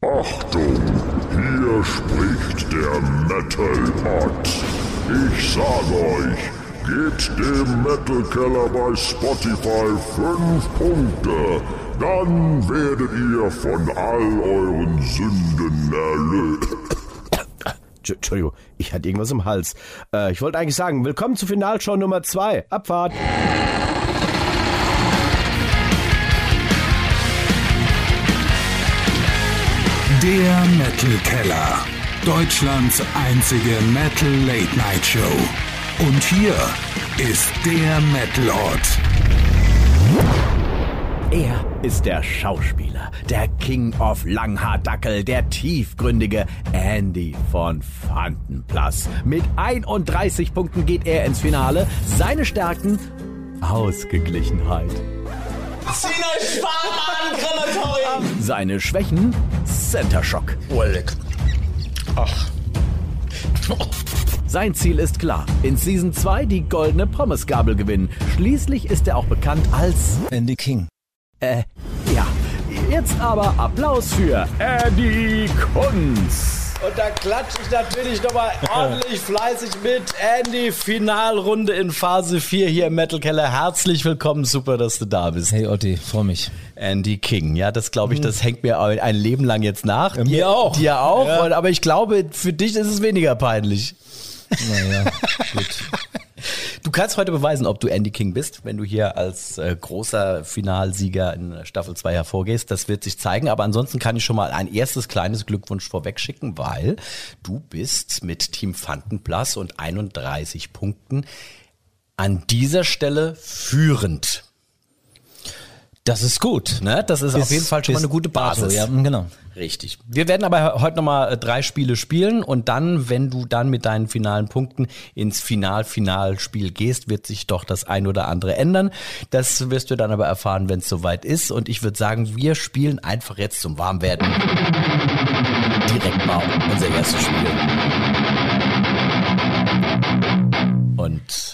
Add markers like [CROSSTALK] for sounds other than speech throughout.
Achtung, hier spricht der Metal Pot. Ich sage euch, gebt dem Metal Keller bei Spotify 5 Punkte. Dann werdet ihr von all euren Sünden erlöst. Entschuldigung, ich hatte irgendwas im Hals. Äh, ich wollte eigentlich sagen, willkommen zur Finalshow Nummer 2. Abfahrt. Der Metal Keller. Deutschlands einzige Metal Late Night Show. Und hier ist der Metal Ort. Er ist der Schauspieler, der King of Langhaardackel, der tiefgründige Andy von Fantenplas. Mit 31 Punkten geht er ins Finale. Seine Stärken Ausgeglichenheit. Zieh euch Schwarm an, Krematorium! Seine Schwächen Center Shock. Oleg. Ach. Sein Ziel ist klar. In Season 2 die goldene Pommesgabel gewinnen. Schließlich ist er auch bekannt als Andy King. Äh, ja. Jetzt aber Applaus für Andy Kunz. Und da klatsche ich natürlich nochmal [LAUGHS] ordentlich fleißig mit. Andy, Finalrunde in Phase 4 hier im Metal Keller. Herzlich willkommen, super, dass du da bist. Hey Otti, freu mich. Andy King, ja, das glaube ich, das hängt mir ein Leben lang jetzt nach. Ja, mir auch. Dir auch, Ja. Und- aber ich glaube, für dich ist es weniger peinlich. Naja, [LAUGHS] gut. Du kannst heute beweisen, ob du Andy King bist, wenn du hier als äh, großer Finalsieger in Staffel 2 hervorgehst. Das wird sich zeigen. Aber ansonsten kann ich schon mal ein erstes kleines Glückwunsch vorweg schicken, weil du bist mit Team Fantenplas und 31 Punkten an dieser Stelle führend. Das ist gut. Ne? Das ist auf Bis- jeden Fall schon mal eine gute dato, Basis. Ja, genau. Richtig. Wir werden aber heute nochmal drei Spiele spielen und dann, wenn du dann mit deinen finalen Punkten ins Final-Finalspiel gehst, wird sich doch das ein oder andere ändern. Das wirst du dann aber erfahren, wenn es soweit ist. Und ich würde sagen, wir spielen einfach jetzt zum Warmwerden direkt mal unser erstes Spiel. Und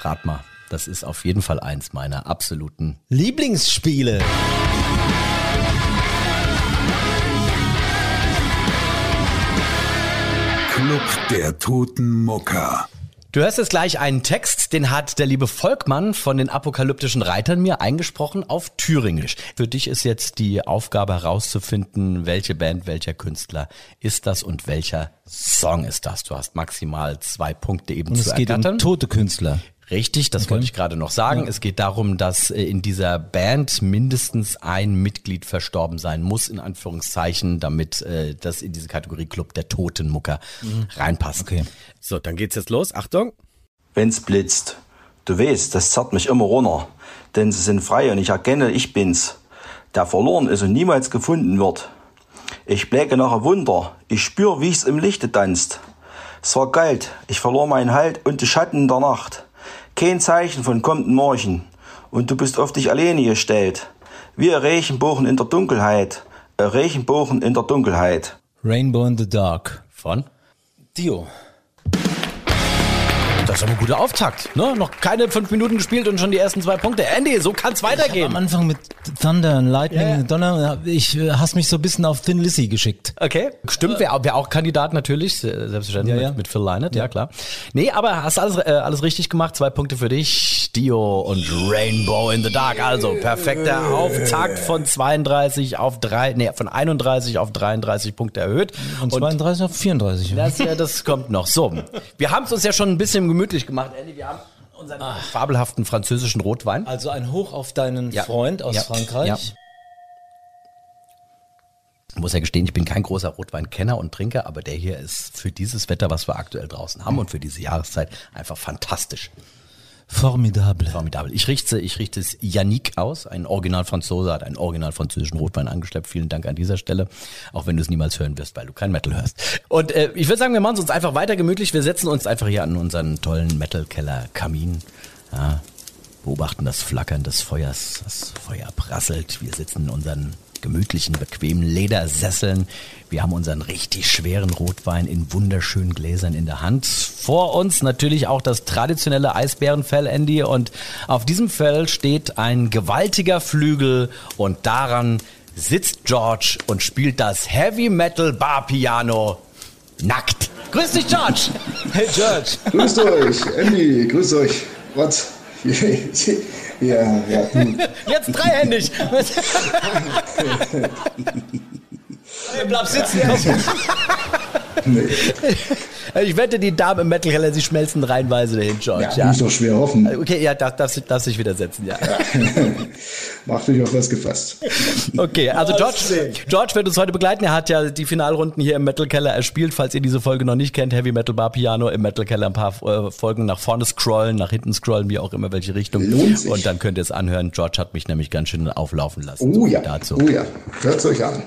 rat mal, das ist auf jeden Fall eins meiner absoluten Lieblingsspiele. Club der Toten Mucker. Du hörst jetzt gleich einen Text, den hat der liebe Volkmann von den apokalyptischen Reitern mir eingesprochen auf Thüringisch. Für dich ist jetzt die Aufgabe herauszufinden, welche Band, welcher Künstler ist das und welcher Song ist das. Du hast maximal zwei Punkte eben Und zu es geht ergattern. um tote Künstler. Richtig, das wollte ich gerade noch sagen. Es geht darum, dass äh, in dieser Band mindestens ein Mitglied verstorben sein muss, in Anführungszeichen, damit äh, das in diese Kategorie Club der Totenmucker reinpasst. Okay. So, dann geht's jetzt los. Achtung. Wenn's blitzt. Du weißt, das zerrt mich immer runter. Denn sie sind frei und ich erkenne, ich bin's. Der verloren ist und niemals gefunden wird. Ich bläke nach ein Wunder. Ich spür, wie ich's im Lichte tanzt. Es war kalt. Ich verlor meinen Halt und die Schatten der Nacht. Kein Zeichen von kommenden Morgen. Und du bist auf dich alleine gestellt. Wie ein Regenbogen in der Dunkelheit. Ein Regenbogen in der Dunkelheit. Rainbow in the Dark. Von? Dio. Das ist aber ein guter Auftakt. Ne? Noch keine fünf Minuten gespielt und schon die ersten zwei Punkte. Andy, so kann's Am weitergehen. Anfang mit Thunder und Lightning, Ja, ja. Donner. Ich äh, hast mich so ein bisschen auf Thin Lizzy geschickt. Okay, stimmt, wäre wär auch Kandidat natürlich, se- selbstverständlich Ja, ja. Mit, mit Phil Lynott, ja. klar. Nee, aber hast alles, äh, alles richtig gemacht, zwei Punkte für dich, Dio und Rainbow in the Dark, also perfekter Auftakt von 32 auf 3, nee, von 31 auf 33 Punkte erhöht. Von 32 auf 34. Das, ja, das kommt noch. So, wir haben es uns ja schon ein bisschen gemütlich gemacht, Andy, wir haben unseren fabelhaften französischen Rotwein. Also ein Hoch auf deinen Ja. Freund aus Ja. Frankreich. Ja. Ich muss ja gestehen, ich bin kein großer Rotweinkenner und Trinker, aber der hier ist für dieses Wetter, was wir aktuell draußen haben und für diese Jahreszeit einfach fantastisch. Formidable. Formidabel. Ich richte, ich richte es Yannick aus, ein Original-Franzose, hat einen original-französischen Rotwein angeschleppt. Vielen Dank an dieser Stelle, auch wenn du es niemals hören wirst, weil du kein Metal hörst. Und äh, ich würde sagen, wir machen es uns einfach weiter gemütlich. Wir setzen uns einfach hier an unseren tollen Metal-Keller-Kamin. Ja, beobachten das Flackern des Feuers. Das Feuer prasselt. Wir sitzen in unseren gemütlichen, bequemen Ledersesseln. Wir haben unseren richtig schweren Rotwein in wunderschönen Gläsern in der Hand. Vor uns natürlich auch das traditionelle Eisbärenfell, Andy. Und auf diesem Fell steht ein gewaltiger Flügel und daran sitzt George und spielt das Heavy Metal Bar Piano nackt. Grüß dich, George. Hey George. Grüßt euch, Andy, grüßt euch. Was? [LAUGHS] Ja, ja. [LAUGHS] Jetzt dreihändig. [LAUGHS] Bleib sitzen. [LAUGHS] nee. Ich wette, die Damen im Metal Keller, sie schmelzen reihenweise dahin, George. ja, muss doch schwer hoffen. Okay, ja, darf, darf, darf sich wieder setzen, ja. [LAUGHS] Macht euch auf was gefasst. Okay, also George, George wird uns heute begleiten. Er hat ja die Finalrunden hier im Metal Keller erspielt. Falls ihr diese Folge noch nicht kennt, Heavy Metal Bar Piano im Metal Keller ein paar äh, Folgen nach vorne scrollen, nach hinten scrollen, wie auch immer, welche Richtung. Lohnt sich. Und dann könnt ihr es anhören. George hat mich nämlich ganz schön auflaufen lassen. Oh So ja, Dazu. oh ja, hört's euch an.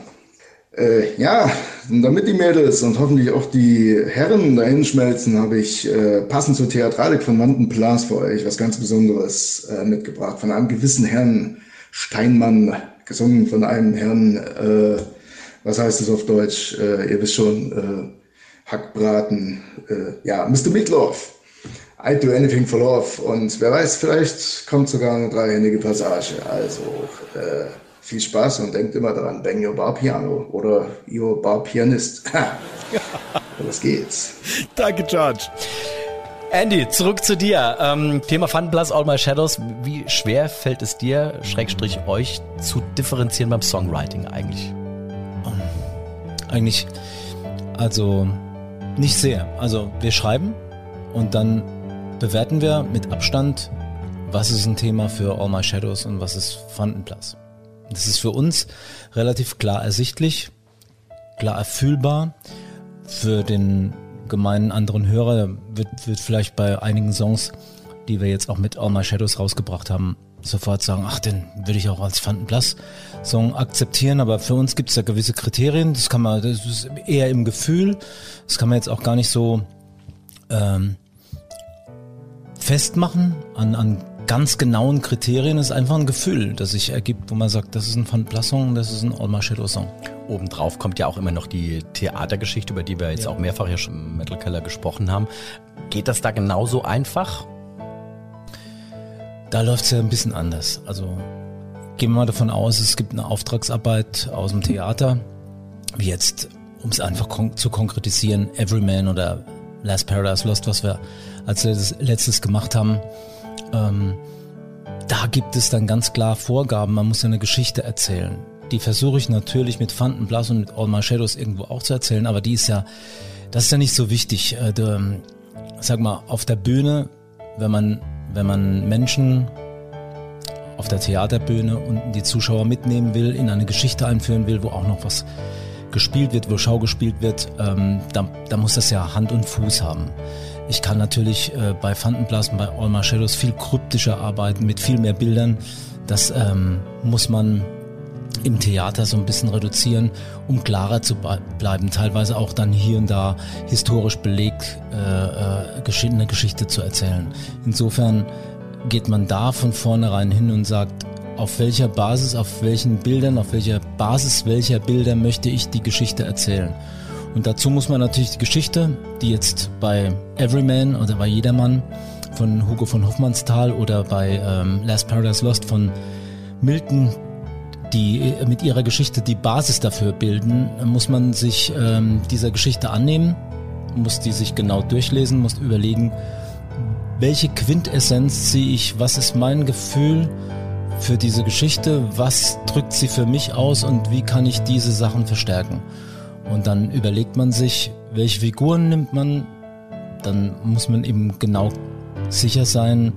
Äh, ja, damit die Mädels und hoffentlich auch die Herren dahin schmelzen, habe ich äh, passend zur Theatralik von Wandenplas für euch was ganz Besonderes äh, mitgebracht. Von einem gewissen Herrn Steinmann, gesungen von einem Herrn, äh, was heißt es auf Deutsch? Äh, ihr wisst schon, äh, Hackbraten, ja, Mr. Meatloaf. I do anything for love. Und wer weiß, vielleicht kommt sogar eine dreihändige Passage. Also äh, viel Spaß und denkt immer daran, bang your bar piano oder your bar pianist. [LAUGHS] Los geht's. Danke, George. Andy, zurück zu dir. Ähm, Thema Fun Plus All My Shadows. Wie schwer fällt es dir, Schrägstrich euch, zu differenzieren beim Songwriting eigentlich? Eigentlich, also nicht sehr. Also wir schreiben und dann bewerten wir mit Abstand, was ist ein Thema für All My Shadows und was ist Fandenplatz. Das ist für uns relativ klar ersichtlich, klar erfühlbar. Für den gemeinen anderen Hörer wird, wird vielleicht bei einigen Songs, die wir jetzt auch mit All My Shadows rausgebracht haben, sofort sagen, ach, den würde ich auch als Fandenplatz-Song akzeptieren, aber für uns gibt es da gewisse Kriterien, das kann man, das ist eher im Gefühl, das kann man jetzt auch gar nicht so ähm, festmachen an, an ganz genauen Kriterien, ist einfach ein Gefühl, das sich ergibt, wo man sagt, das ist ein Fandenplatz-Song, das ist ein All My Shadows-Song. Obendrauf kommt ja auch immer noch die Theatergeschichte, über die wir jetzt auch mehrfach hier schon im Metal Keller gesprochen haben. Geht das da genauso einfach? Da läuft's ja ein bisschen anders. Also gehen wir mal davon aus, es gibt eine Auftragsarbeit aus dem Theater, wie jetzt, um es einfach kon zu konkretisieren, Everyman oder Last Paradise Lost, was wir als letztes, letztes gemacht haben. Ähm, da gibt es dann ganz klar Vorgaben, man muss ja eine Geschichte erzählen. Die versuche ich natürlich mit Fantenblas und mit All My Shadows irgendwo auch zu erzählen, aber die ist ja, das ist ja nicht so wichtig. Äh, der, sag mal, auf der Bühne, wenn man, wenn man Menschen auf der Theaterbühne und die Zuschauer mitnehmen will, in eine Geschichte einführen will, wo auch noch was gespielt wird, wo Schau gespielt wird, ähm, da, da muss das ja Hand und Fuß haben. Ich kann natürlich äh, bei Fantenblasen, bei All My Shadows viel kryptischer arbeiten, mit viel mehr Bildern. Das ähm, muss man im Theater so ein bisschen reduzieren, um klarer zu be- bleiben. Teilweise auch dann hier und da historisch belegt äh, äh, eine Geschichte zu erzählen. Insofern geht man da von vornherein hin und sagt, auf welcher Basis, auf welchen Bildern, auf welcher Basis welcher Bilder möchte ich die Geschichte erzählen. Und dazu muss man natürlich die Geschichte, die jetzt bei Everyman oder bei Jedermann von Hugo von Hoffmannsthal oder bei ähm, Last Paradise Lost von Milton, die äh, mit ihrer Geschichte die Basis dafür bilden, muss man sich ähm, dieser Geschichte annehmen, muss die sich genau durchlesen, muss überlegen, welche Quintessenz ziehe ich, was ist mein Gefühl für diese Geschichte, was drückt sie für mich aus und wie kann ich diese Sachen verstärken. Und dann überlegt man sich, welche Figuren nimmt man, dann muss man eben genau sicher sein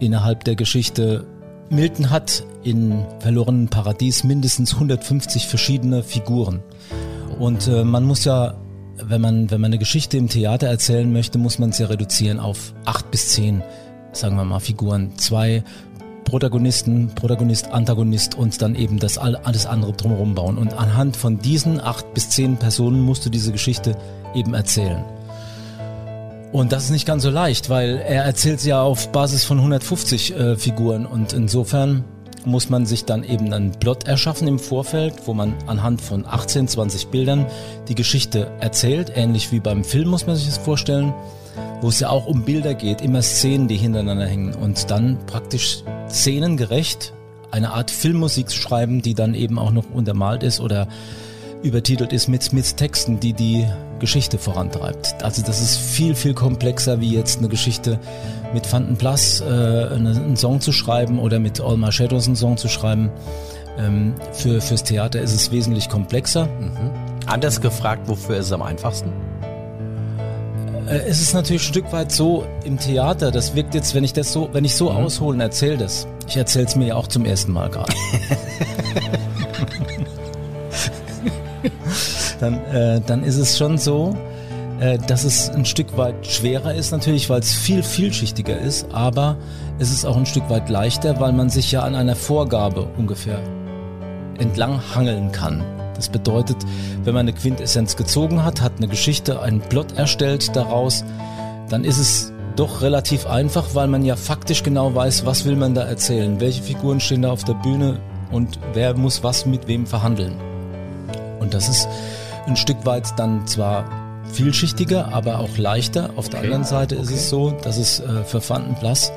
innerhalb der Geschichte. Milton hat in Verlorenen Paradies mindestens 150 verschiedene Figuren. Und äh, man muss ja, wenn man, wenn man eine Geschichte im Theater erzählen möchte, muss man es ja reduzieren auf acht bis zehn, sagen wir mal, Figuren. Zwei Protagonisten, Protagonist, Antagonist und dann eben das all- alles andere drumherum bauen. Und anhand von diesen acht bis zehn Personen musst du diese Geschichte eben erzählen. Und das ist nicht ganz so leicht, weil er erzählt sie ja auf Basis von 150 äh, Figuren und insofern muss man sich dann eben einen Plot erschaffen im Vorfeld, wo man anhand von 18, 20 Bildern die Geschichte erzählt, ähnlich wie beim Film muss man sich das vorstellen, wo es ja auch um Bilder geht, immer Szenen, die hintereinander hängen und dann praktisch szenengerecht eine Art Filmmusik schreiben, die dann eben auch noch untermalt ist oder übertitelt ist mit, mit Texten, die die Geschichte vorantreibt. Also das ist viel, viel komplexer wie jetzt eine Geschichte mit Fanten Plus äh, einen Song zu schreiben oder mit All My Shadows einen Song zu schreiben. Ähm, für, fürs Theater ist es wesentlich komplexer. Mhm. Anders gefragt, wofür ist es am einfachsten? Äh, es ist natürlich ein Stück weit so im Theater, das wirkt jetzt, wenn ich das so, wenn ich so mhm. ausholen erzähle das. Ich erzähle es mir ja auch zum ersten Mal gerade. [LAUGHS] dann, äh, dann ist es schon so, äh, dass es ein Stück weit schwerer ist natürlich, weil es viel vielschichtiger ist, aber es ist auch ein Stück weit leichter, weil man sich ja an einer Vorgabe ungefähr entlang hangeln kann. Das bedeutet, wenn man eine Quintessenz gezogen hat, hat eine Geschichte, einen Plot erstellt daraus, dann ist es doch relativ einfach, weil man ja faktisch genau weiß, was will man da erzählen, welche Figuren stehen da auf der Bühne und wer muss was mit wem verhandeln. Und das ist ein Stück weit dann zwar vielschichtiger, aber auch leichter. Auf der anderen Seite okay. ist es so, dass es äh, für Fanten Plus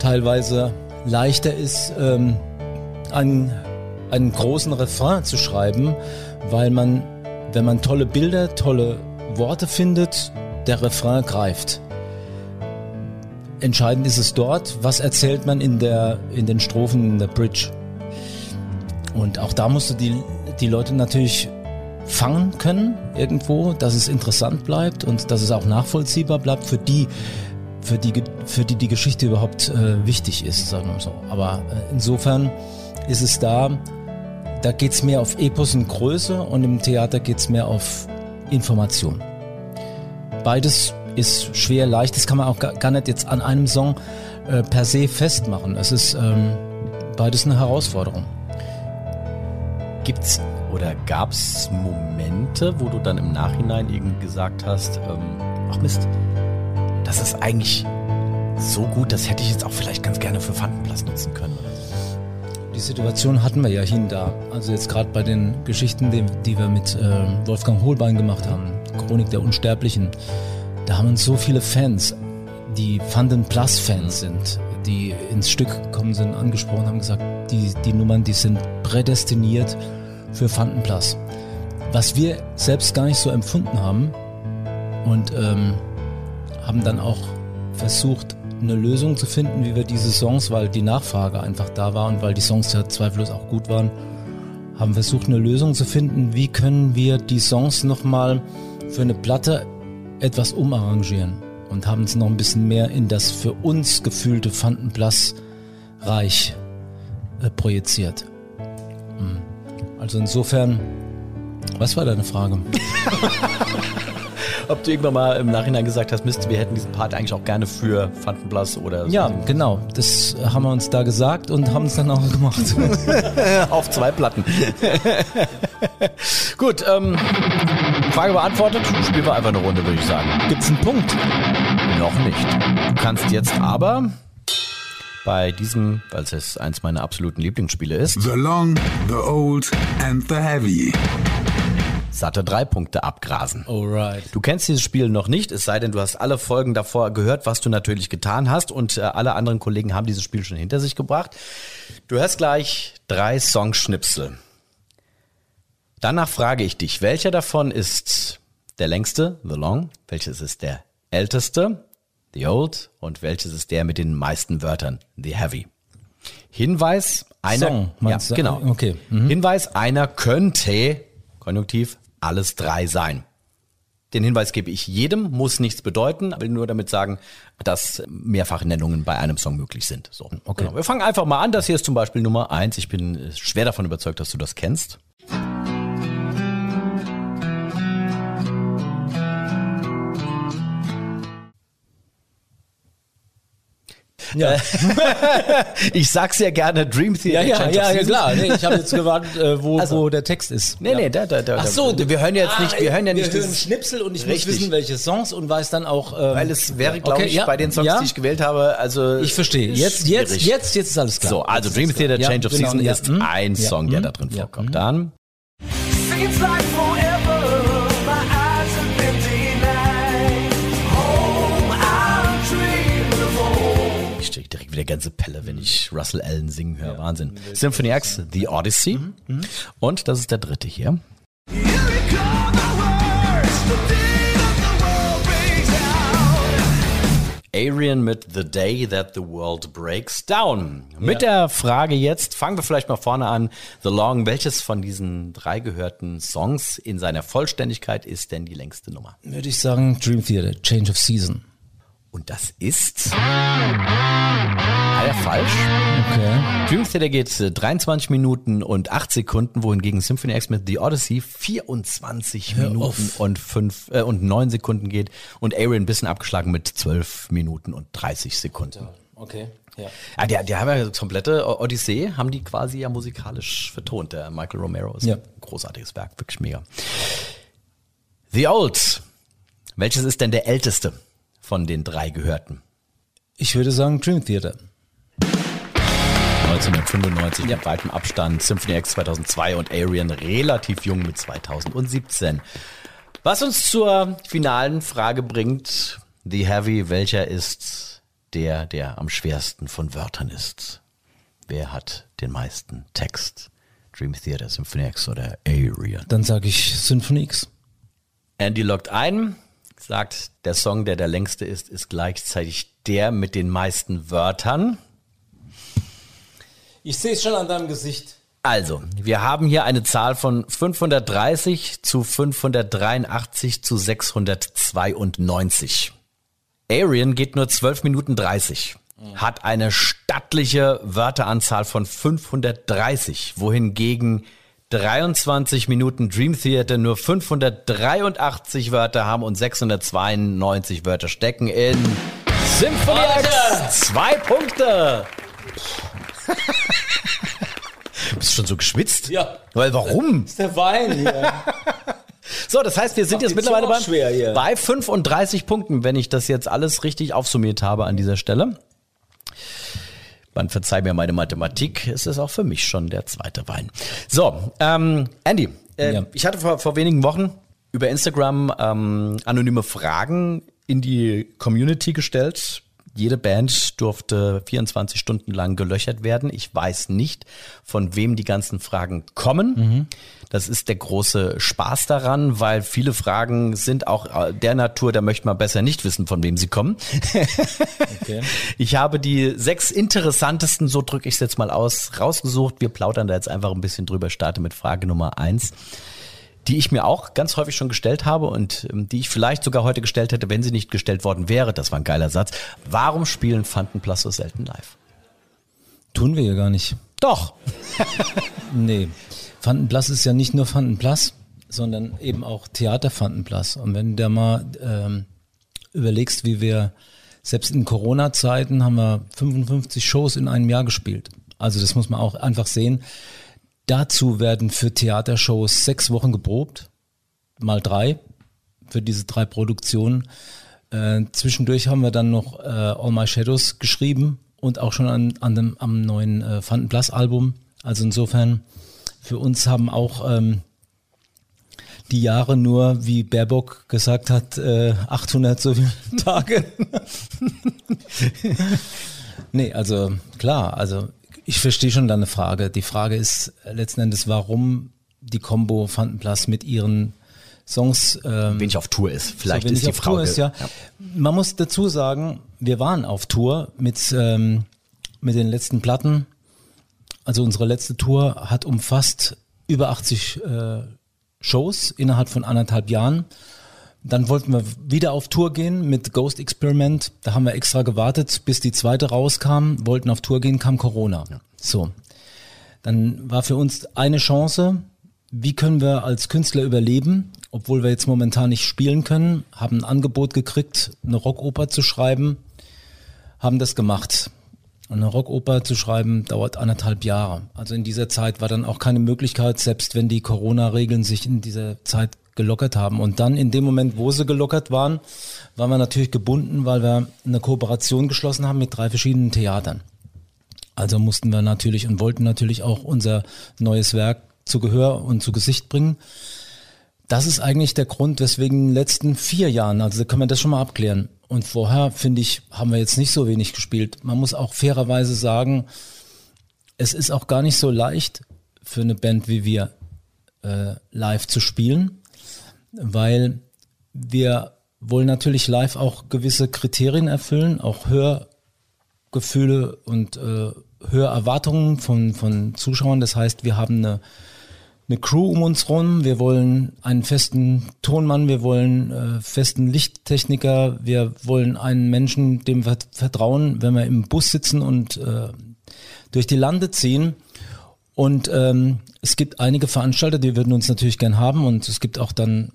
teilweise leichter ist, ähm, einen, einen großen Refrain zu schreiben, weil man, wenn man tolle Bilder, tolle Worte findet, der Refrain greift. Entscheidend ist es dort, was erzählt man in der in den Strophen in der Bridge. Und auch da musst du die die Leute natürlich fangen können irgendwo, dass es interessant bleibt und dass es auch nachvollziehbar bleibt für die, für die, für die die Geschichte überhaupt äh, wichtig ist, sagen wir so. Aber äh, insofern ist es da, da geht's mehr auf Epos und Größe und im Theater geht's mehr auf Information. Beides ist schwer, leicht. Das kann man auch gar nicht jetzt an einem Song äh, per se festmachen. Es ist ähm, beides eine Herausforderung. Gibt's oder gab es Momente, wo du dann im Nachhinein irgendwie gesagt hast, ähm, ach Mist, das ist eigentlich so gut, das hätte ich jetzt auch vielleicht ganz gerne für Fandenplatz nutzen können. Die Situation hatten wir ja hin da. Also jetzt gerade bei den Geschichten, die, die wir mit äh, Wolfgang Hohlbein gemacht haben, Chronik der Unsterblichen, da haben uns so viele Fans, die Fanden Plus Fans sind, die ins Stück gekommen sind, angesprochen haben, gesagt, die, die Nummern, die sind prädestiniert für Fantenplas. Was wir selbst gar nicht so empfunden haben und ähm, haben dann auch versucht, eine Lösung zu finden, wie wir diese Songs, weil die Nachfrage einfach da war und weil die Songs ja zweifellos auch gut waren, haben versucht, eine Lösung zu finden, wie können wir die Songs nochmal für eine Platte etwas umarrangieren und haben es noch ein bisschen mehr in das für uns gefühlte Fantenplas-Reich äh, projiziert. Mhm. Also insofern, was war deine Frage? [LAUGHS] Ob du irgendwann mal im Nachhinein gesagt hast, Mist, wir hätten diesen Part eigentlich auch gerne für Fantenblass oder so. Ja, genau. Das haben wir uns da gesagt und haben es dann auch gemacht. [LAUGHS] Auf zwei Platten. [LAUGHS] Gut, ähm, Frage beantwortet. Spielen wir einfach eine Runde, würde ich sagen. Gibt's einen Punkt? Noch nicht. Du kannst jetzt aber bei diesem, weil es eins meiner absoluten Lieblingsspiele ist. The Long, The Old and The Heavy. Satte drei Punkte abgrasen. Alright. Du kennst dieses Spiel noch nicht, es sei denn, du hast alle Folgen davor gehört, was du natürlich getan hast und äh, alle anderen Kollegen haben dieses Spiel schon hinter sich gebracht. Du hörst gleich drei Songschnipsel. Danach frage ich dich, welcher davon ist der längste, The Long? Welches ist der älteste, The Old und welches ist der mit den meisten Wörtern, The Heavy. Hinweis, einer, Song, ja, genau. Okay. Mhm. Hinweis, einer könnte, Konjunktiv, alles drei sein. Den Hinweis gebe ich jedem, muss nichts bedeuten, will nur damit sagen, dass mehrfache Nennungen bei einem Song möglich sind. So, okay. Genau. Wir fangen einfach mal an. Das hier ist zum Beispiel Nummer eins. Ich bin schwer davon überzeugt, dass du das kennst. Ja. [LAUGHS] ich sag's ja gerne, Dream Theater. Ja, ja, ja, ja klar. Nee, ich habe jetzt gewartet, äh, wo, [LAUGHS] also, wo der Text ist. Nee, ja. nee, da, da, da. Ach so, wir hören jetzt nicht, wir hören ja nicht. Wir hören Schnipsel und ich Richtig. muss wissen, welche Songs und weiß dann auch. Ähm, Weil es wäre, glaube okay, ich, ja, bei den Songs, die ich gewählt habe, also. Ich verstehe. Jetzt, jetzt, jetzt, jetzt ist alles klar. So, also Dream Theater Change of genau, Season ist hm? ein Song, der da drin vorkommt. Hm? Dann. Seems like wieder ganze Pelle, wenn ich Russell Allen singen höre. Wahnsinn. Symphony X, The Odyssey. Und das ist der dritte hier. Arian mit The Day That the World Breaks Down. Mit der Frage jetzt, fangen wir vielleicht mal vorne an. The Long, welches von diesen drei gehörten Songs in seiner Vollständigkeit ist denn die längste Nummer? Würde ich sagen, Dream Theater, Change of Season. Und das ist leider falsch. Okay. Dream Theater geht äh, 23 Minuten und 8 Sekunden, wohingegen Symphony X mit The Odyssey 24 Hör Minuten auf. und 5 äh, und 9 Sekunden geht und Arian ein bisschen abgeschlagen mit 12 Minuten und 30 Sekunden. Okay. Ja. Ja, der, der haben ja komplette Odyssee, haben die quasi ja musikalisch vertont. Der Michael Romero ist Ja. ein großartiges Werk, wirklich mega. The Old. Welches ist denn der älteste von den drei gehörten? Ich würde sagen Dream Theater. 1995 mit weitem Abstand, Symphony X 2002 und Arian relativ jung mit 2017. Was uns zur finalen Frage bringt, The Heavy, welcher ist der, der am schwersten von Wörtern ist? Wer hat den meisten Text? Dream Theater, Symphony X oder Arian? Dann sage ich Symphony X. Andy lockt ein, sagt, der Song, der der längste ist, ist gleichzeitig der mit den meisten Wörtern. Ich sehe es schon an deinem Gesicht. Also, wir haben hier eine Zahl von 530 zu 583 zu 692. Arian geht nur 12 Minuten 30, hat eine stattliche Wörteranzahl von 530, wohingegen 23 Minuten Dream Theater nur 583 Wörter haben und 692 Wörter stecken in Symphony X. Zwei Punkte. [LAUGHS] Bist du schon so geschwitzt? Ja. Weil warum? ist der Wein hier. [LAUGHS] So, das heißt, wir sind Macht jetzt mittlerweile Zunge bei, auch schwer hier. bei 35 Punkten, wenn ich das jetzt alles richtig aufsummiert habe an dieser Stelle. Man verzeiht mir meine Mathematik, es ist auch für mich schon der zweite Wein. So, ähm, Andy, äh, Ja. ich hatte vor, vor wenigen Wochen über Instagram ähm, anonyme Fragen in die Community gestellt. Jede Band durfte 24 Stunden lang gelöchert werden. Ich weiß nicht, von wem die ganzen Fragen kommen. Das ist der große Spaß daran, weil viele Fragen sind auch äh, der Natur, da möchte man besser nicht wissen, von wem sie kommen. Okay. [LAUGHS] Ich habe die sechs interessantesten, so drücke ich es jetzt mal aus, rausgesucht. Wir plaudern da jetzt einfach ein bisschen drüber. Starte mit Frage Nummer eins, die ich mir auch ganz häufig schon gestellt habe und ähm, die ich vielleicht sogar heute gestellt hätte, wenn sie nicht gestellt worden wäre. Das war ein geiler Satz. Warum spielen Fantenplas so selten live? Tun wir ja gar nicht. Doch. [LAUGHS] Nee. Fantenplas ist ja nicht nur Fantenplas, sondern eben auch Theater Fantenplas. Und wenn du da mal ähm, überlegst, wie wir, selbst in Corona-Zeiten haben wir 55 Shows in einem Jahr gespielt. Also das muss man auch einfach sehen. Dazu werden für Theatershows sechs Wochen geprobt, mal drei, für diese drei Produktionen. Äh, zwischendurch haben wir dann noch äh, All My Shadows geschrieben und auch schon an, an dem, am neuen äh, Fantenplas-Album. Also insofern, für uns haben auch ähm, die Jahre nur, wie Baerbock gesagt hat, äh, 800 so viele [LAUGHS] Tage. [LAUGHS] nee, also klar, also ich verstehe schon deine Frage. Die Frage ist letzten Endes, warum die Combo Fantenplas mit ihren Songs ähm, Wen ich auf Tour ist. Vielleicht so, wenn ist ich die. Tour ist, ja. Man muss dazu sagen, wir waren auf Tour mit, ähm, mit den letzten Platten. Also unsere letzte Tour hat umfasst über 80 äh, Shows innerhalb von anderthalb Jahren. Dann wollten wir wieder auf Tour gehen mit Ghost Experiment. Da haben wir extra gewartet, bis die zweite rauskam, wollten auf Tour gehen, kam Corona. So. Dann war für uns eine Chance, wie können wir als Künstler überleben, obwohl wir jetzt momentan nicht spielen können, haben ein Angebot gekriegt, eine Rockoper zu schreiben, haben das gemacht. Und eine Rockoper zu schreiben dauert anderthalb Jahre. Also in dieser Zeit war dann auch keine Möglichkeit, selbst wenn die Corona-Regeln sich in dieser Zeit gelockert haben. Und dann in dem Moment, wo sie gelockert waren, waren wir natürlich gebunden, weil wir eine Kooperation geschlossen haben mit drei verschiedenen Theatern. Also mussten wir natürlich und wollten natürlich auch unser neues Werk zu Gehör und zu Gesicht bringen. das ist eigentlich der Grund, weswegen in den letzten vier Jahren, also da können wir das schon mal abklären. Und vorher, finde ich, haben wir jetzt nicht so wenig gespielt. Man muss auch fairerweise sagen, es ist auch gar nicht so leicht für eine Band wie wir äh, live zu spielen, weil wir wollen natürlich live auch gewisse Kriterien erfüllen, auch Hörgefühle und äh, Hörerwartungen von, von Zuschauern. Das heißt, wir haben eine, eine Crew um uns rum, wir wollen einen festen Tonmann, wir wollen äh, festen Lichttechniker, wir wollen einen Menschen, dem wir vertrauen, wenn wir im Bus sitzen und äh, durch die Lande ziehen. Und ähm, es gibt einige Veranstalter, die würden uns natürlich gern haben und es gibt auch dann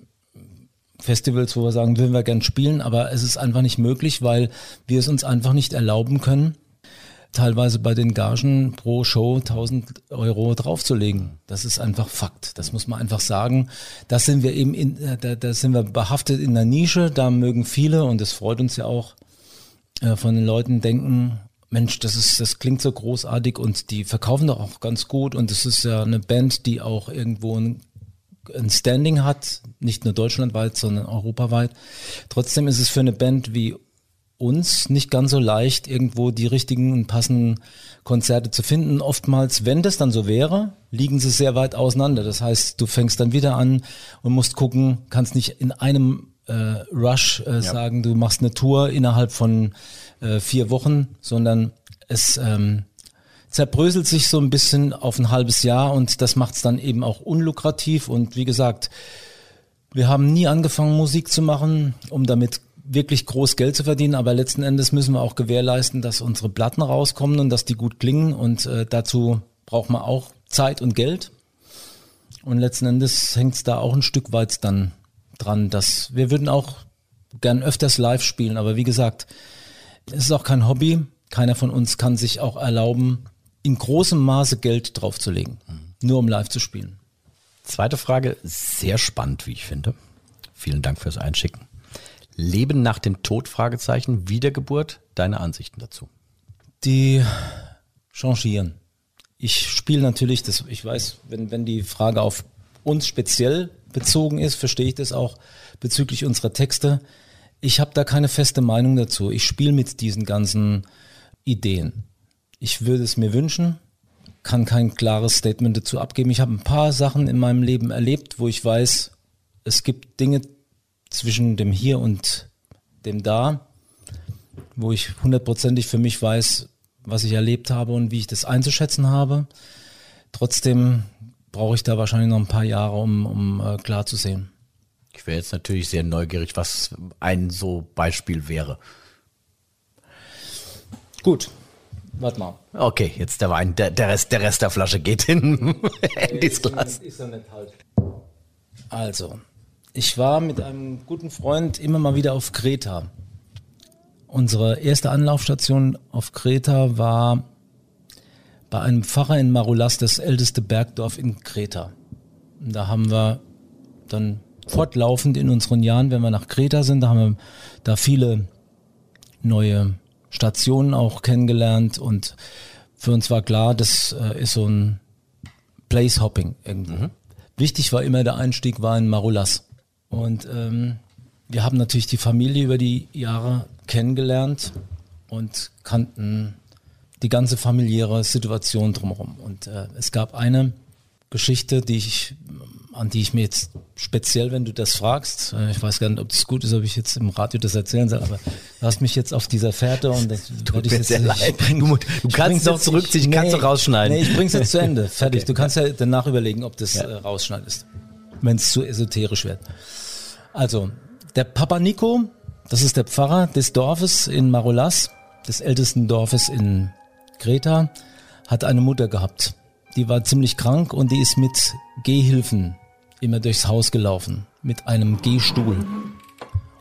Festivals, wo wir sagen, würden wir gern spielen, aber es ist einfach nicht möglich, weil wir es uns einfach nicht erlauben können, teilweise bei den Gagen pro Show 1000 Euro draufzulegen. Das ist einfach Fakt. Das muss man einfach sagen. Da sind wir eben in, äh, da, da sind wir behaftet in der Nische. Da mögen viele und es freut uns ja auch äh, von den Leuten denken, Mensch, das ist, das klingt so großartig und die verkaufen doch auch ganz gut und es ist ja eine Band, die auch irgendwo ein ein Standing hat, nicht nur deutschlandweit, sondern europaweit. Trotzdem ist es für eine Band wie uns nicht ganz so leicht, irgendwo die richtigen und passenden Konzerte zu finden. Oftmals, wenn das dann so wäre, liegen sie sehr weit auseinander. Das heißt, du fängst dann wieder an und musst gucken, kannst nicht in einem äh, Rush äh, ja. sagen, du machst eine Tour innerhalb von äh, vier Wochen, sondern es ähm, zerbröselt sich so ein bisschen auf ein halbes Jahr und das macht es dann eben auch unlukrativ. Und wie gesagt, wir haben nie angefangen, Musik zu machen, um damit wirklich groß Geld zu verdienen, aber letzten Endes müssen wir auch gewährleisten, dass unsere Platten rauskommen und dass die gut klingen und äh, dazu braucht man auch Zeit und Geld. Und letzten Endes hängt es da auch ein Stück weit dann dran, dass wir würden auch gern öfters live spielen, aber wie gesagt, es ist auch kein Hobby. Keiner von uns kann sich auch erlauben, in großem Maße Geld draufzulegen, mhm. nur um live zu spielen. Zweite Frage, sehr spannend, wie ich finde. Vielen Dank fürs Einschicken. Leben nach dem Tod, Fragezeichen, Wiedergeburt, deine Ansichten dazu? Die changieren. Ich spiele natürlich, das, ich weiß, wenn, wenn die Frage auf uns speziell bezogen ist, verstehe ich das auch bezüglich unserer Texte. Ich habe da keine feste Meinung dazu. Ich spiele mit diesen ganzen Ideen. Ich würde es mir wünschen, kann kein klares Statement dazu abgeben. Ich habe ein paar Sachen in meinem Leben erlebt, wo ich weiß, es gibt Dinge zwischen dem Hier und dem Da, wo ich hundertprozentig für mich weiß, was ich erlebt habe und wie ich das einzuschätzen habe. Trotzdem brauche ich da wahrscheinlich noch ein paar Jahre, um, um äh, klar zu sehen. Ich wäre jetzt natürlich sehr neugierig, was ein so Beispiel wäre. Gut, Warte mal. Okay, jetzt der Wein, der, der, Rest, der Rest der Flasche geht [LAUGHS] in Andys Glas. Ist er nicht halt. Also, ich war mit einem guten Freund immer mal wieder auf Kreta. Unsere erste Anlaufstation auf Kreta war bei einem Pfarrer in Marulas, das älteste Bergdorf in Kreta. Und da haben wir dann fortlaufend in unseren Jahren, wenn wir nach Kreta sind, da haben wir da viele neue Stationen auch kennengelernt und für uns war klar, das äh, ist so ein Place-Hopping irgendwo. Mhm. Wichtig war immer der Einstieg war in Marulas. Und ähm, wir haben natürlich die Familie über die Jahre kennengelernt und kannten die ganze familiäre Situation drumherum. Und äh, es gab eine Geschichte, die ich an die ich mir jetzt speziell, wenn du das fragst, äh, ich weiß gar nicht, ob das gut ist, ob ich jetzt im Radio das erzählen soll, aber du hast mich jetzt auf dieser Fährte und das Tut ich jetzt, sehr leid. Bring, du, du kannst doch zurückziehen, ich, nee, kannst doch rausschneiden. Nee, ich bring's jetzt zu Ende, [LAUGHS] fertig. Okay. Du kannst ja danach überlegen, ob das ja. äh, rausschneidest, wenn es zu esoterisch wird. Also, der Papa Nico, das ist der Pfarrer des Dorfes in Marolas, des ältesten Dorfes in Kreta, hat eine Mutter gehabt. Die war ziemlich krank und die ist mit Gehhilfen immer durchs Haus gelaufen mit einem Gehstuhl.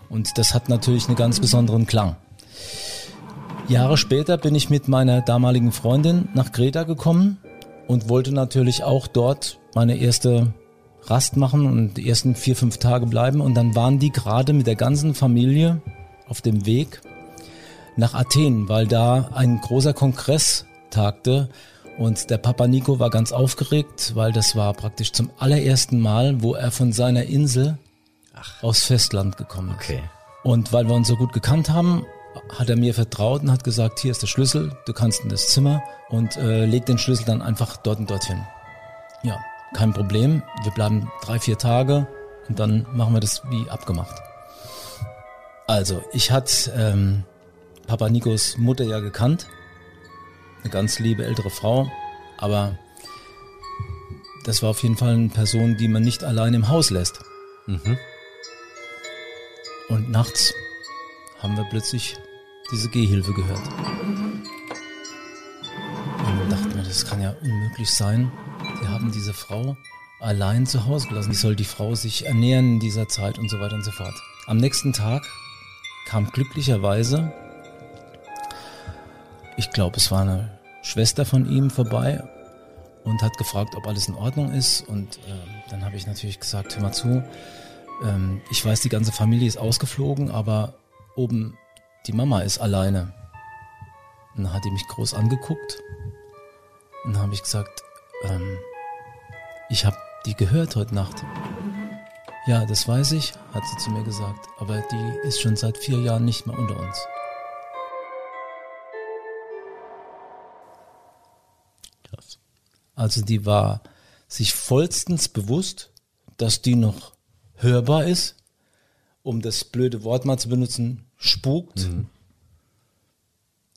Und das hat natürlich einen ganz besonderen Klang. Jahre später bin ich mit meiner damaligen Freundin nach Greta gekommen und wollte natürlich auch dort meine erste Rast machen und die ersten vier, fünf Tage bleiben. Und dann waren die gerade mit der ganzen Familie auf dem Weg nach Athen, weil da ein großer Kongress tagte Und der Papa Nico war ganz aufgeregt, weil das war praktisch zum allerersten Mal, wo er von seiner Insel aus Festland gekommen ist. Okay. Und weil wir uns so gut gekannt haben, hat er mir vertraut und hat gesagt, hier ist der Schlüssel, du kannst in das Zimmer und äh, leg den Schlüssel dann einfach dort und dorthin. Ja, kein Problem. Wir bleiben drei, vier Tage und dann machen wir das wie abgemacht. Also, ich hatte ähm, Papa Nikos Mutter ja gekannt. Eine ganz liebe ältere Frau. Aber das war auf jeden Fall eine Person, die man nicht allein im Haus lässt. Und nachts haben wir plötzlich diese Gehhilfe gehört. Und dann dachten wir, das kann ja unmöglich sein. Sie haben diese Frau allein zu Hause gelassen. Wie soll die Frau sich ernähren in dieser Zeit und so weiter und so fort. Am nächsten Tag kam glücklicherweise, ich glaube, es war eine Schwester von ihm vorbei und hat gefragt, ob alles in Ordnung ist. Und ähm, dann habe ich natürlich gesagt, hör mal zu, ähm, ich weiß, die ganze Familie ist ausgeflogen, aber oben die Mama ist alleine. Und dann hat die mich groß angeguckt und dann habe ich gesagt, ähm, ich habe die gehört heute Nacht. Ja, das weiß ich, hat sie zu mir gesagt, aber die ist schon seit vier Jahren nicht mehr unter uns. Also die war sich vollstens bewusst, dass die noch hörbar ist, um das blöde Wort mal zu benutzen, spukt.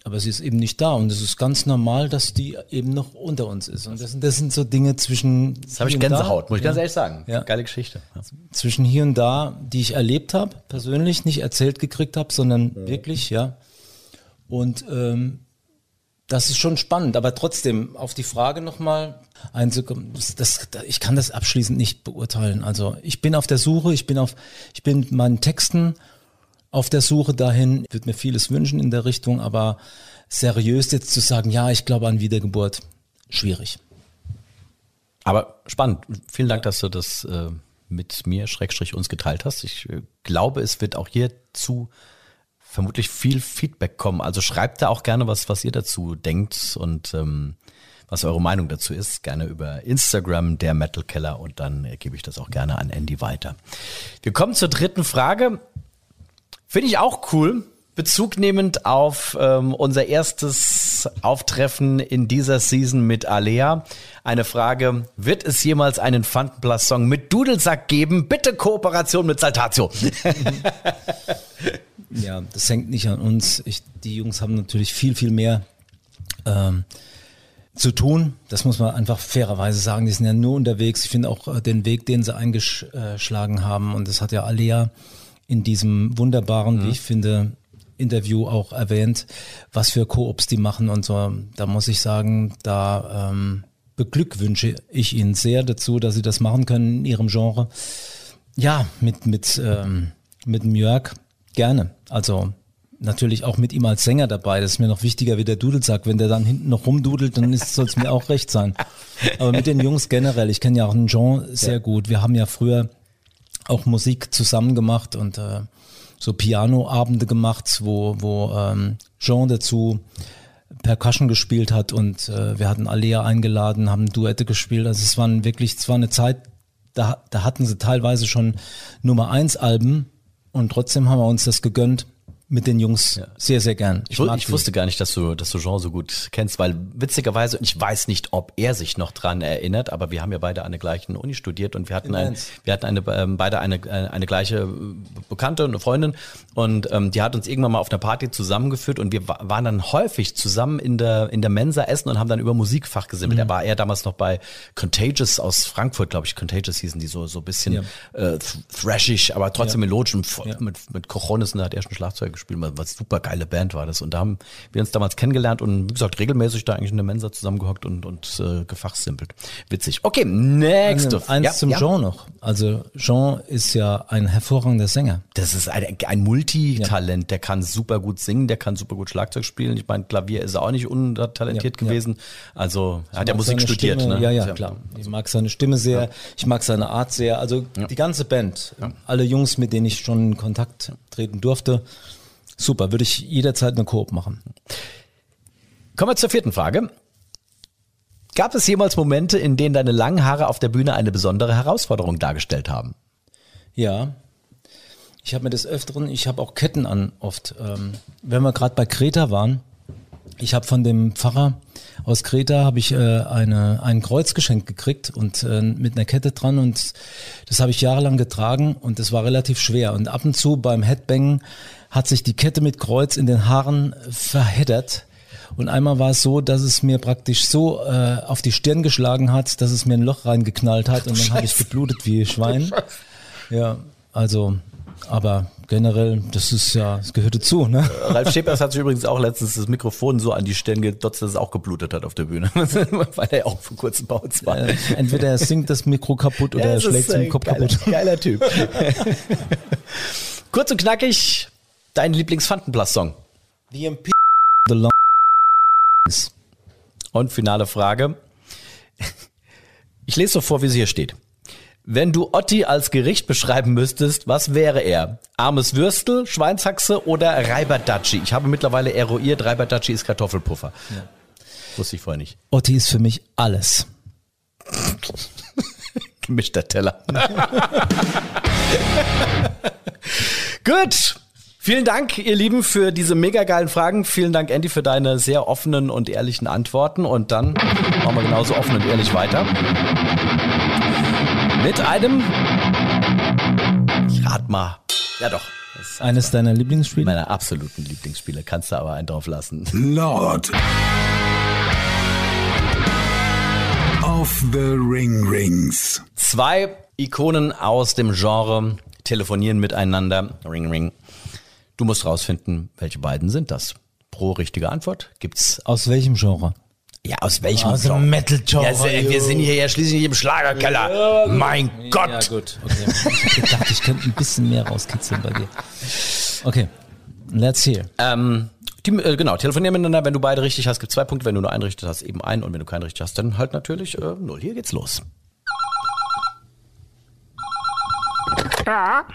Aber sie ist eben nicht da und es ist ganz normal, dass die eben noch unter uns ist. Und das, sind- das sind so Dinge zwischen. Das habe ich und da. Gänsehaut, muss ich ganz Ja. ehrlich sagen. Ja. Geile Geschichte. Ja. zwischen hier und da, die ich erlebt habe, persönlich nicht erzählt gekriegt habe, sondern wirklich, ja. Und ähm, das ist schon spannend, aber trotzdem auf die Frage nochmal einzukommen, das, ich kann das abschließend nicht beurteilen. Also ich bin auf der Suche, ich bin auf, ich bin meinen Texten auf der Suche dahin, würde mir vieles wünschen in der Richtung, aber seriös jetzt zu sagen, ja, ich glaube an Wiedergeburt, schwierig. Aber spannend. Vielen Dank, dass du das äh, mit mir, Schrägstrich, uns geteilt hast. Ich äh, glaube, es wird auch hierzu vermutlich viel Feedback kommen. Also schreibt da auch gerne was, was ihr dazu denkt und ähm, was eure Meinung dazu ist. Gerne über Instagram, der Metal Keller und dann gebe ich das auch gerne an Andy weiter. Wir kommen zur dritten Frage. Finde ich auch cool. Bezug nehmend auf ähm, unser erstes Auftreffen in dieser Season mit Alea. Eine Frage, wird es jemals einen Funtenplus-Song mit Dudelsack geben? Bitte Kooperation mit Saltatio. [LAUGHS] Ja, das hängt nicht an uns. Ich, die Jungs haben natürlich viel, viel mehr ähm, zu tun. Das muss man einfach fairerweise sagen. Die sind ja nur unterwegs. Ich finde auch äh, den Weg, den sie eingeschlagen haben. Und das hat ja Alea in diesem wunderbaren, wie ich finde, Interview auch erwähnt, was für Koops die machen und so. Da muss ich sagen, da ähm, beglückwünsche ich ihnen sehr dazu, dass sie das machen können in ihrem Genre. Ja, mit, mit, ähm, mit dem Jörg gerne. Also natürlich auch mit ihm als Sänger dabei. Das ist mir noch wichtiger wie der Dudelsack. Wenn der dann hinten noch rumdudelt, dann soll es mir auch recht sein. Aber mit den Jungs generell, ich kenne ja auch einen Jean sehr gut. Wir haben ja früher auch Musik zusammen gemacht und äh, so Pianoabende gemacht, wo, wo ähm, Jean dazu Percussion gespielt hat und äh, wir hatten Alea eingeladen, haben Duette gespielt. Also es waren wirklich, es war eine Zeit, da, da hatten sie teilweise schon Nummer eins Alben und trotzdem haben wir uns das gegönnt mit den Jungs sehr, sehr gern. Ich, ich die. wusste gar nicht, dass du, dass du Jean so gut kennst, weil witzigerweise, und ich weiß nicht, ob er sich noch dran erinnert, aber wir haben ja beide an der gleichen Uni studiert und wir hatten, In ein, wir hatten eine, ähm, beide eine, eine, eine gleiche äh, Bekannte, eine Freundin und ähm, die hat uns irgendwann mal auf einer Party zusammengeführt und wir wa- waren dann häufig zusammen in der, in der Mensa essen und haben dann über Musikfach gesimmelt. Mhm. Er war er damals noch bei Contagious aus Frankfurt, glaube ich, Contagious hießen die so, so ein bisschen Ja. äh, th- thrashig, aber trotzdem Ja. melodisch und voll Ja. mit, mit Cojones und da hat er schon Schlagzeug gespielt, was super geile Band war das. Und da haben wir uns damals kennengelernt und wie gesagt, regelmäßig da eigentlich in der Mensa zusammengehockt und, und äh, gefachsimpelt. Witzig. Okay, next. Eins, eins Ja, zum ja. Jean noch. Also Jean ist ja ein hervorragender Sänger. Das ist ein, ein Multitalent, der kann super gut singen, der kann super gut Schlagzeug spielen. Ich meine, Klavier ist er auch nicht untalentiert Ja, ja. gewesen. Also er hat ja mag Musik studiert. Stimme, ne? Ja, ja, klar. Ich mag seine Stimme sehr, ich mag seine Art sehr. Also die ganze Band, alle Jungs, mit denen ich schon in Kontakt treten durfte, super, würde ich jederzeit eine Koop machen. Kommen wir zur vierten Frage. Gab es jemals Momente, in denen deine langen Haare auf der Bühne eine besondere Herausforderung dargestellt haben? Ja. Ich habe mir des Öfteren, ich habe auch Ketten an oft. Ähm, wenn wir gerade bei Kreta waren, ich habe von dem Pfarrer aus Kreta habe ich äh, eine, ein Kreuz geschenkt gekriegt und äh, mit einer Kette dran und das habe ich jahrelang getragen und das war relativ schwer und ab und zu beim Headbangen hat sich die Kette mit Kreuz in den Haaren verheddert und einmal war es so, dass es mir praktisch so äh, auf die Stirn geschlagen hat, dass es mir ein Loch reingeknallt hat und dann habe ich geblutet wie Schwein. Ja, also aber generell, das ist ja, es gehört dazu, ne? Ralf Schepers hat sich übrigens auch letztens das Mikrofon so an die Stirn gedotzt, dass es auch geblutet hat auf der Bühne. [LAUGHS] Weil er auch vor kurzem bei uns war. Äh, entweder er singt das Mikro kaputt oder ja, er schlägt den Kopf geiler, kaputt. Geiler Typ. [LAUGHS] Kurz und knackig, dein Lieblings-Fantenplast-Song. The MP The Long Und finale Frage. Ich lese so vor, wie sie hier steht. Wenn du Otti als Gericht beschreiben müsstest, was wäre er? Armes Würstel, Schweinshaxe oder Reiberdatschi? Ich habe mittlerweile eruiert, Reiberdatschi ist Kartoffelpuffer. Ja. Wusste ich vorher nicht. Otti ist für mich alles. [LAUGHS] Gemischter Teller. [LAUGHS] Gut. Vielen Dank, ihr Lieben, für diese mega geilen Fragen. Vielen Dank, Andy, für deine sehr offenen und ehrlichen Antworten. Und dann machen wir genauso offen und ehrlich weiter. Mit einem, ich rat mal, ja doch. Eines deiner Lieblingsspiele? Meiner absoluten Lieblingsspiele. Kannst du aber einen drauf lassen. Lord of the Ring Rings. Zwei Ikonen aus dem Genre telefonieren miteinander. Ring Ring. Du musst rausfinden, welche beiden sind das. Pro richtige Antwort gibt's. Aus welchem Genre? Ja, aus welchem Aus dem Metal Genre. Ja, wir sind hier ja schließlich im Schlagerkeller. mein Gott. Ja, gut. Okay. Ich gedacht, ich könnte ein bisschen mehr rauskitzeln bei dir. Okay. Let's hear. Ähm, die, äh, genau, telefonieren miteinander. Wenn du beide richtig hast, gibt zwei Punkte. Wenn du nur einen richtig hast, eben einen. Und wenn du keinen richtig hast, dann halt natürlich äh, null. Hier geht's los. Ja?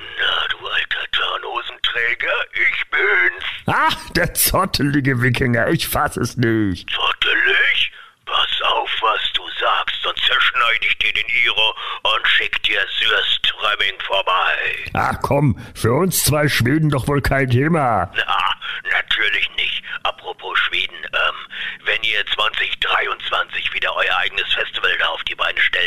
Tarnhosenträger, ich bin's. Ach, der zottelige Wikinger, ich fass es nicht. Zottelig? Pass auf, was du sagst, sonst zerschneide ich dir den Iro und schick dir Sürströmming vorbei. Ach komm, für uns zwei Schweden doch wohl kein Thema. Na, natürlich nicht. Apropos Schweden, ähm, wenn ihr 2023 wieder euer eigenes Festival da auf die Beine stellt,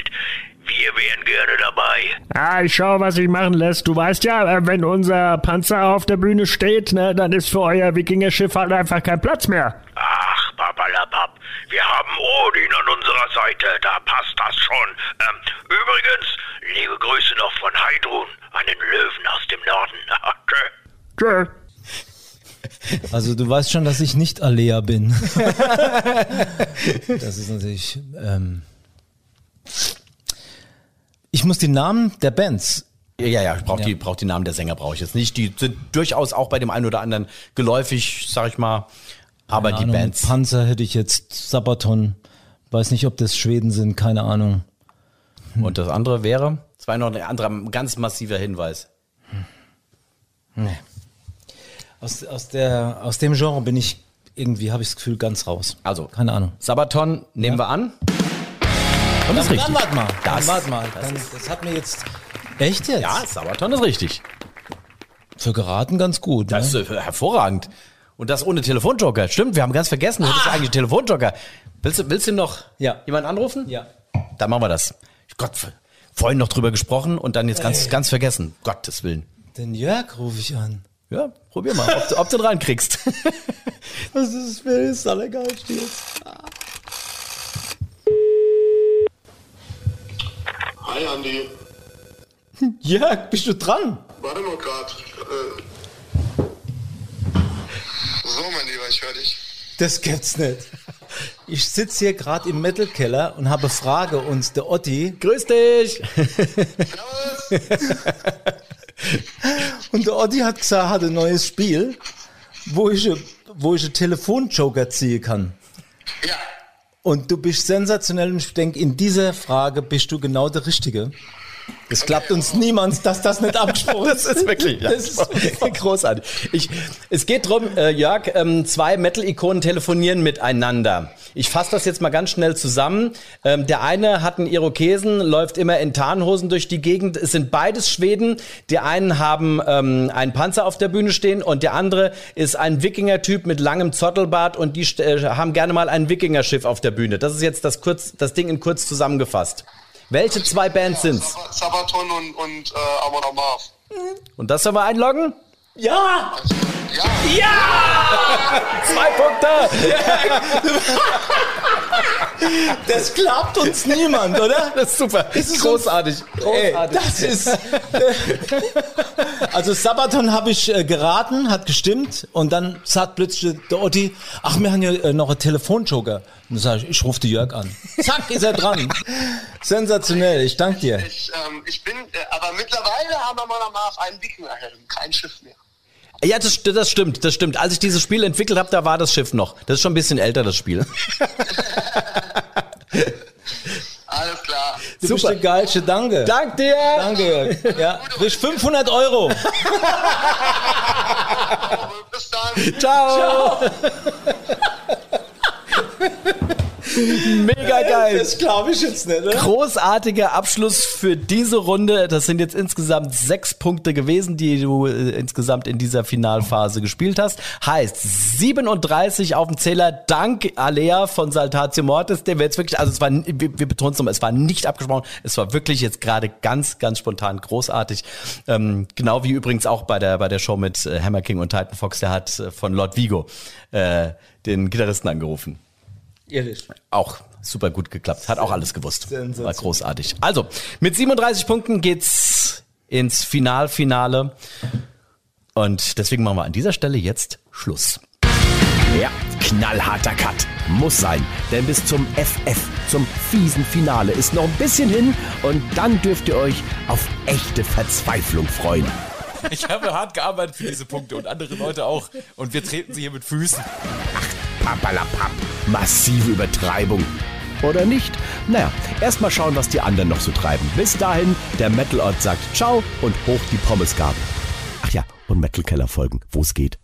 wären gerne dabei. Ah, ich schau, was sich machen lässt. Du weißt ja, äh, wenn unser Panzer auf der Bühne steht, ne, dann ist für euer Wikingerschiff halt einfach kein Platz mehr. Ach, babalabab. Wir haben Odin an unserer Seite, da passt das schon. Ähm, übrigens, liebe Grüße noch von Heidrun, einen Löwen aus dem Norden. [LAUGHS] Tschö. Tschö. Also du weißt schon, dass ich nicht Alea bin. [LAUGHS] das ist natürlich. Ähm ich muss die Namen der Bands. Ja, ja, ich brauche die, brauch die Namen der Sänger brauche ich jetzt nicht. Die sind durchaus auch bei dem einen oder anderen geläufig, sag ich mal. Aber Keine die Ahnung, Bands. Panzer hätte ich jetzt Sabaton. Weiß nicht, ob das Schweden sind, keine Ahnung. Und das andere wäre? Das war noch ein anderer ganz massiver Hinweis. Nee. Aus, aus, der, aus dem Genre bin ich irgendwie, habe ich das Gefühl, ganz raus. Also, Keine Ahnung. Sabaton nehmen wir an. Das ist richtig. Dann warte mal. Das- dann warte mal. das Dann, ist- das hat mir jetzt. Echt jetzt? Ja, Sabaton ist richtig. Für geraten ganz gut. Das ne? ist äh, hervorragend. Und das ohne Telefonjoker. Stimmt, wir haben ganz vergessen, du hattest eigentlich Telefonjoker. Willst du, willst du noch Ja. jemanden anrufen? Ja. Dann machen wir das. Gott, vorhin noch drüber gesprochen und dann jetzt ganz, ganz vergessen. Gottes Willen. Den Jörg rufe ich an. Ja, probier mal, ob, du- ob du ihn reinkriegst. [LAUGHS] Das ist mir das Allergeilste jetzt. Hi Andi. [LAUGHS] Jörg, bist du dran? Warte mal grad. Äh. So, mein Lieber, ich höre dich. Das gibt's nicht. Ich sitze hier gerade im Metal-Keller und habe Frage und der Otti. Grüß dich. [LAUGHS] Und der Otti hat gesagt, hat ein neues Spiel, wo ich, wo ich einen Telefonjoker ziehen kann. Ja. Und du bist sensationell und ich denke, in dieser Frage bist du genau der Richtige. Es klappt uns niemand, dass das nicht abgesprochen Das ist wirklich ja, Das ist großartig. Ich, es geht drum, äh, Jörg, ähm, zwei Metal-Ikonen telefonieren miteinander. Ich fasse das jetzt mal ganz schnell zusammen. Ähm, der eine hat einen Irokesen, läuft immer in Tarnhosen durch die Gegend. Es sind beides Schweden. Die einen haben ähm, einen Panzer auf der Bühne stehen und der andere ist ein Wikinger-Typ mit langem Zottelbart und die äh, haben gerne mal ein Wikinger-Schiff auf der Bühne. Das ist jetzt das, kurz, das Ding in kurz zusammengefasst. Welche zwei Bands sind's? Sab- Sabaton und, und äh, Amon Amarth. Und das sollen wir einloggen? Ja! Ja, [LAUGHS] Zwei Punkte! [LAUGHS] Das klappt uns niemand, oder? Das ist super. Das ist großartig. Ey, Großartig. das ist. [LAUGHS] also Sabaton habe ich äh, geraten, hat gestimmt und dann sagt plötzlich der Otti, ach, wir haben ja äh, noch einen Telefonjoker. Und sage ich, ich rufe die Jörg an. Zack, ist er dran. Sensationell, ich danke dir. ich, ähm, ich bin, äh, aber mittlerweile haben Amon Amarth einen Wikingerhelm, kein Schiff mehr. Ja, das, das stimmt, das stimmt. Als ich dieses Spiel entwickelt habe, da war das Schiff noch. Das ist schon ein bisschen älter, das Spiel. [LAUGHS] Alles klar. Du bist der Geilste, danke. Dank dir! Danke, Jörg. Ja, kriegst 500 Euro. [LAUGHS] [LAUGHS] Bis dann. Ciao! [LAUGHS] Mega geil! Das glaube ich jetzt nicht, oder? Großartiger Abschluss für diese Runde. Das sind jetzt insgesamt sechs Punkte gewesen, die du äh, insgesamt in dieser Finalphase gespielt hast. Heißt 37 auf dem Zähler dank Alea von Saltatio Mortis. Der wir jetzt wirklich, also es war, wir, wir betonen es nochmal, es war nicht abgesprochen. Es war wirklich jetzt gerade ganz, ganz spontan großartig. Ähm, genau wie übrigens auch bei der, bei der Show mit äh, Hammer King und Titan Fox, der hat äh, von Lord Vigo äh, den Gitarristen angerufen. Ehrlich. Auch super gut geklappt. Hat auch alles gewusst. War großartig. Also, mit 37 Punkten geht's ins Finalfinale. Und deswegen machen wir an dieser Stelle jetzt Schluss. Ja, knallharter Cut. Muss sein. Denn bis zum FF, zum fiesen Finale, ist noch ein bisschen hin und dann dürft ihr euch auf echte Verzweiflung freuen. Ich habe hart gearbeitet für diese Punkte und andere Leute auch. Und wir treten sie hier mit Füßen. Papalapap. Massive Übertreibung. Oder nicht? Naja, erstmal schauen, was die anderen noch so treiben. Bis dahin, der Metal Ort sagt Ciao und hoch die Pommesgabel. Ach ja, und Metal Keller folgen, wo es geht.